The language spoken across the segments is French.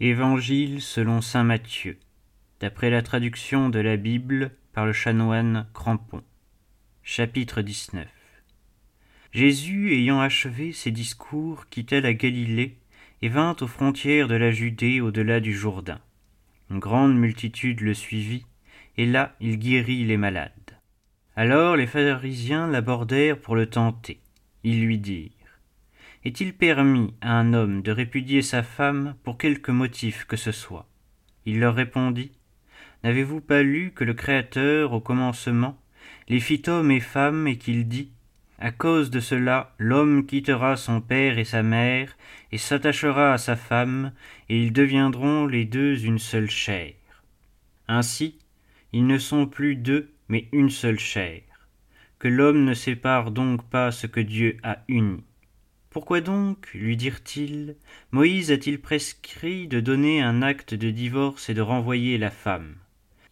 Évangile selon saint Matthieu, d'après la traduction de la Bible par le chanoine Crampon. Chapitre 19 Jésus, ayant achevé ses discours, quitta la Galilée et vint aux frontières de la Judée au-delà du Jourdain. Une grande multitude le suivit, et là il guérit les malades. Alors les pharisiens l'abordèrent pour le tenter. Ils lui dirent est-il permis à un homme de répudier sa femme pour quelque motif que ce soit? Il leur répondit N'avez-vous pas lu que le Créateur, au commencement, les fit homme et femme et qu'il dit À cause de cela, l'homme quittera son père et sa mère et s'attachera à sa femme, et ils deviendront les deux une seule chair. Ainsi, ils ne sont plus deux, mais une seule chair. Que l'homme ne sépare donc pas ce que Dieu a uni. Pourquoi donc, lui dirent-ils, Moïse a-t-il prescrit de donner un acte de divorce et de renvoyer la femme?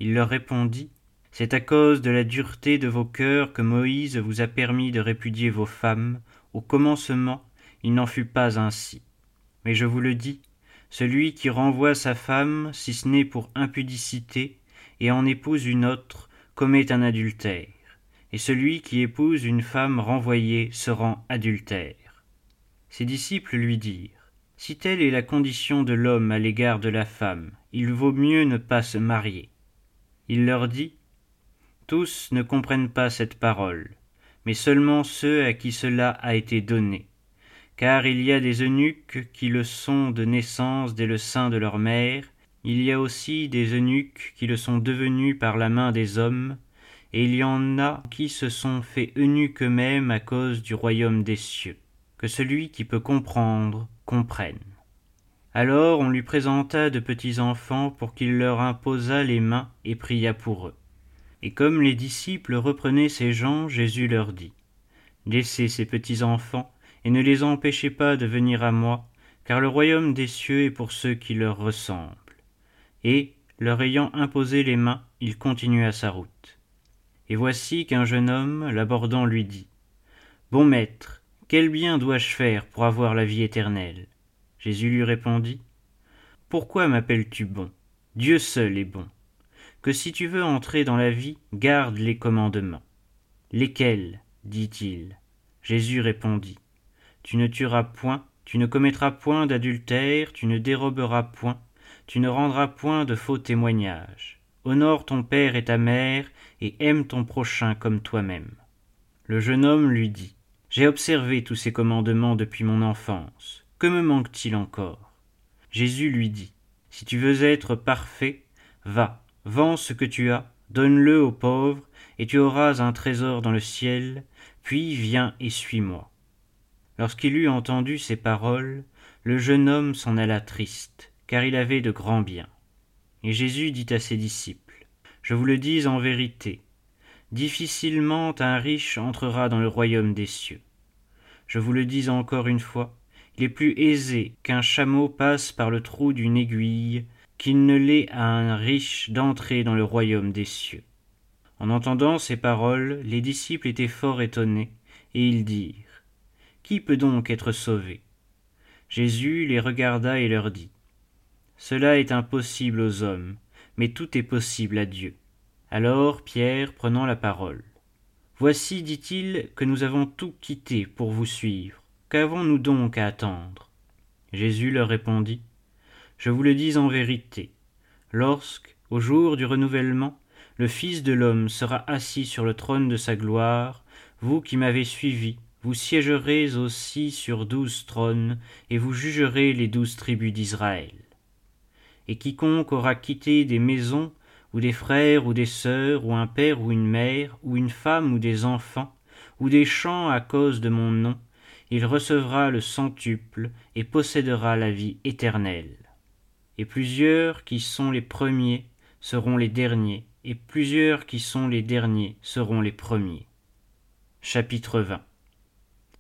Il leur répondit, C'est à cause de la dureté de vos cœurs que Moïse vous a permis de répudier vos femmes. Au commencement, il n'en fut pas ainsi. Mais je vous le dis, celui qui renvoie sa femme, si ce n'est pour impudicité, et en épouse une autre, commet un adultère. Et celui qui épouse une femme renvoyée se rend adultère. Ses disciples lui dirent Si telle est la condition de l'homme à l'égard de la femme, il vaut mieux ne pas se marier. Il leur dit Tous ne comprennent pas cette parole, mais seulement ceux à qui cela a été donné. Car il y a des eunuques qui le sont de naissance dès le sein de leur mère, il y a aussi des eunuques qui le sont devenus par la main des hommes, et il y en a qui se sont fait eunuques eux-mêmes à cause du royaume des cieux que celui qui peut comprendre comprenne. Alors on lui présenta de petits enfants pour qu'il leur imposât les mains et pria pour eux. Et comme les disciples reprenaient ces gens, Jésus leur dit Laissez ces petits enfants, et ne les empêchez pas de venir à moi, car le royaume des cieux est pour ceux qui leur ressemblent. Et, leur ayant imposé les mains, il continua sa route. Et voici qu'un jeune homme, l'abordant, lui dit Bon maître, quel bien dois-je faire pour avoir la vie éternelle? Jésus lui répondit Pourquoi m'appelles-tu bon? Dieu seul est bon. Que si tu veux entrer dans la vie, garde les commandements. Lesquels? dit-il. Jésus répondit Tu ne tueras point, tu ne commettras point d'adultère, tu ne déroberas point, tu ne rendras point de faux témoignages. Honore ton père et ta mère, et aime ton prochain comme toi-même. Le jeune homme lui dit j'ai observé tous ces commandements depuis mon enfance. Que me manque-t-il encore? Jésus lui dit Si tu veux être parfait, va, vends ce que tu as, donne-le aux pauvres, et tu auras un trésor dans le ciel, puis viens et suis-moi. Lorsqu'il eut entendu ces paroles, le jeune homme s'en alla triste, car il avait de grands biens. Et Jésus dit à ses disciples Je vous le dis en vérité, difficilement un riche entrera dans le royaume des cieux. Je vous le dis encore une fois, il est plus aisé qu'un chameau passe par le trou d'une aiguille qu'il ne l'est à un riche d'entrer dans le royaume des cieux. En entendant ces paroles, les disciples étaient fort étonnés, et ils dirent Qui peut donc être sauvé? Jésus les regarda et leur dit Cela est impossible aux hommes, mais tout est possible à Dieu. Alors Pierre, prenant la parole, Voici, dit-il, que nous avons tout quitté pour vous suivre. Qu'avons-nous donc à attendre? Jésus leur répondit Je vous le dis en vérité, lorsque, au jour du renouvellement, le Fils de l'homme sera assis sur le trône de sa gloire, vous qui m'avez suivi, vous siégerez aussi sur douze trônes, et vous jugerez les douze tribus d'Israël. Et quiconque aura quitté des maisons, ou des frères ou des sœurs, ou un père ou une mère, ou une femme ou des enfants, ou des champs à cause de mon nom, il recevra le centuple et possédera la vie éternelle. Et plusieurs qui sont les premiers seront les derniers, et plusieurs qui sont les derniers seront les premiers. Chapitre 20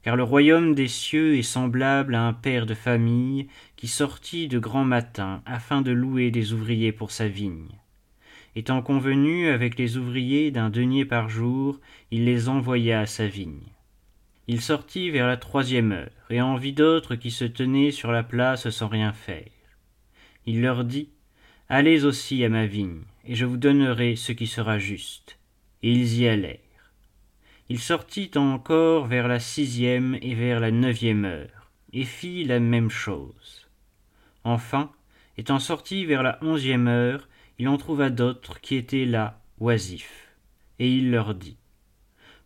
Car le royaume des cieux est semblable à un père de famille qui sortit de grand matin afin de louer des ouvriers pour sa vigne. Étant convenu avec les ouvriers d'un denier par jour, il les envoya à sa vigne. Il sortit vers la troisième heure, et en vit d'autres qui se tenaient sur la place sans rien faire. Il leur dit, Allez aussi à ma vigne, et je vous donnerai ce qui sera juste. Et ils y allèrent. Il sortit encore vers la sixième et vers la neuvième heure, et fit la même chose. Enfin, étant sorti vers la onzième heure, il en trouva d'autres qui étaient là, oisifs. Et il leur dit,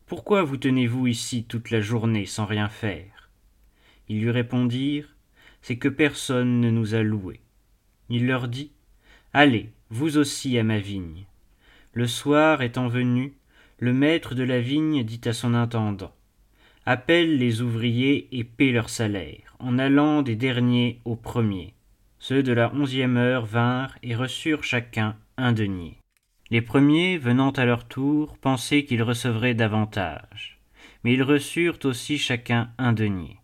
Pourquoi vous tenez-vous ici toute la journée sans rien faire? Ils lui répondirent, C'est que personne ne nous a loués. Il leur dit, Allez, vous aussi à ma vigne. Le soir étant venu, le maître de la vigne dit à son intendant, Appelle les ouvriers et paie leur salaire, en allant des derniers aux premiers. Ceux de la onzième heure vinrent et reçurent chacun un denier. Les premiers, venant à leur tour, pensaient qu'ils recevraient davantage. Mais ils reçurent aussi chacun un denier.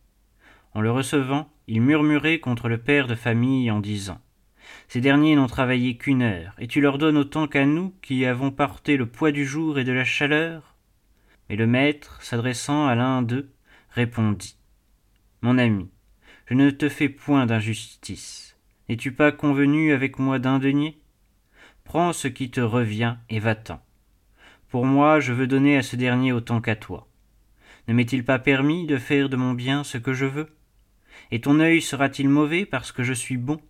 En le recevant, ils murmuraient contre le père de famille en disant Ces derniers n'ont travaillé qu'une heure, et tu leur donnes autant qu'à nous qui avons porté le poids du jour et de la chaleur? Mais le maître, s'adressant à l'un d'eux, répondit Mon ami, je ne te fais point d'injustice. N'es-tu pas convenu avec moi d'un denier Prends ce qui te revient et va-t'en. Pour moi, je veux donner à ce dernier autant qu'à toi. Ne m'est-il pas permis de faire de mon bien ce que je veux? Et ton œil sera-t-il mauvais parce que je suis bon?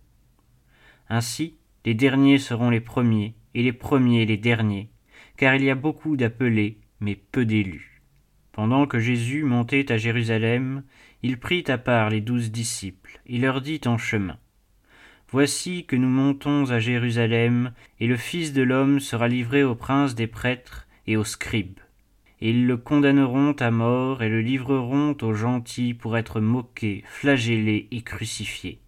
Ainsi, les derniers seront les premiers, et les premiers les derniers, car il y a beaucoup d'appelés, mais peu d'élus. Pendant que Jésus montait à Jérusalem, il prit à part les douze disciples, et leur dit en chemin Voici que nous montons à Jérusalem, et le Fils de l'homme sera livré aux princes des prêtres et aux scribes. Et ils le condamneront à mort et le livreront aux gentils pour être moqué, flagellé et crucifié.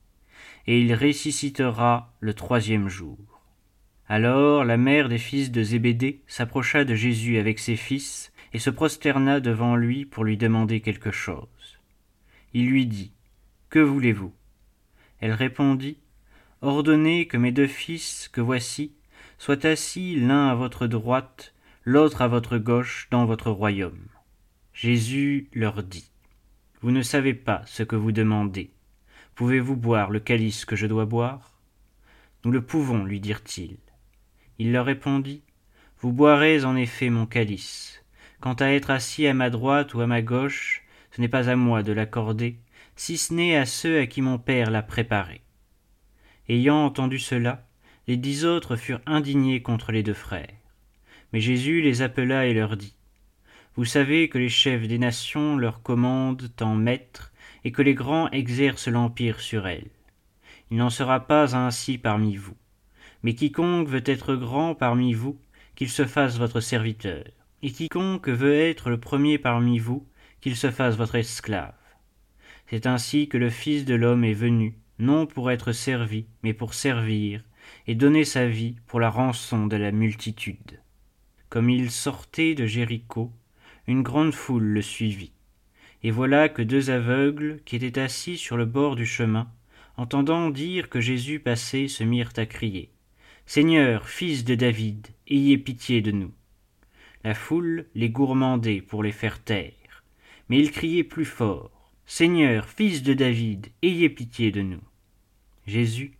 Et il ressuscitera le troisième jour. Alors la mère des fils de Zébédée s'approcha de Jésus avec ses fils, et se prosterna devant lui pour lui demander quelque chose. Il lui dit, Que voulez-vous? Elle répondit, Ordonnez que mes deux fils, que voici, soient assis l'un à votre droite, l'autre à votre gauche dans votre royaume. Jésus leur dit, Vous ne savez pas ce que vous demandez. Pouvez-vous boire le calice que je dois boire? Nous le pouvons, lui dirent-ils. Il leur répondit, Vous boirez en effet mon calice. Quant à être assis à ma droite ou à ma gauche, ce n'est pas à moi de l'accorder, si ce n'est à ceux à qui mon Père l'a préparé. Ayant entendu cela, les dix autres furent indignés contre les deux frères. Mais Jésus les appela et leur dit, Vous savez que les chefs des nations leur commandent en maître, et que les grands exercent l'empire sur elles. Il n'en sera pas ainsi parmi vous. Mais quiconque veut être grand parmi vous, qu'il se fasse votre serviteur, et quiconque veut être le premier parmi vous, qu'il se fasse votre esclave. C'est ainsi que le Fils de l'homme est venu, non pour être servi, mais pour servir, et donner sa vie pour la rançon de la multitude. Comme il sortait de Jéricho, une grande foule le suivit. Et voilà que deux aveugles, qui étaient assis sur le bord du chemin, entendant dire que Jésus passait, se mirent à crier. Seigneur, fils de David, ayez pitié de nous. La foule les gourmandait pour les faire taire, mais ils criaient plus fort. Seigneur, fils de David, ayez pitié de nous. Jésus,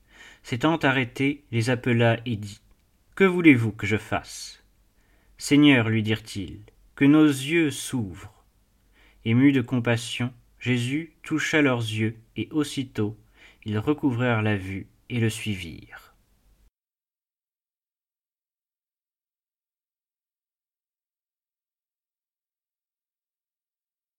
s'étant arrêté, les appela et dit Que voulez-vous que je fasse? Seigneur, lui dirent-ils, que nos yeux s'ouvrent. Ému de compassion, Jésus toucha leurs yeux, et aussitôt ils recouvrèrent la vue et le suivirent.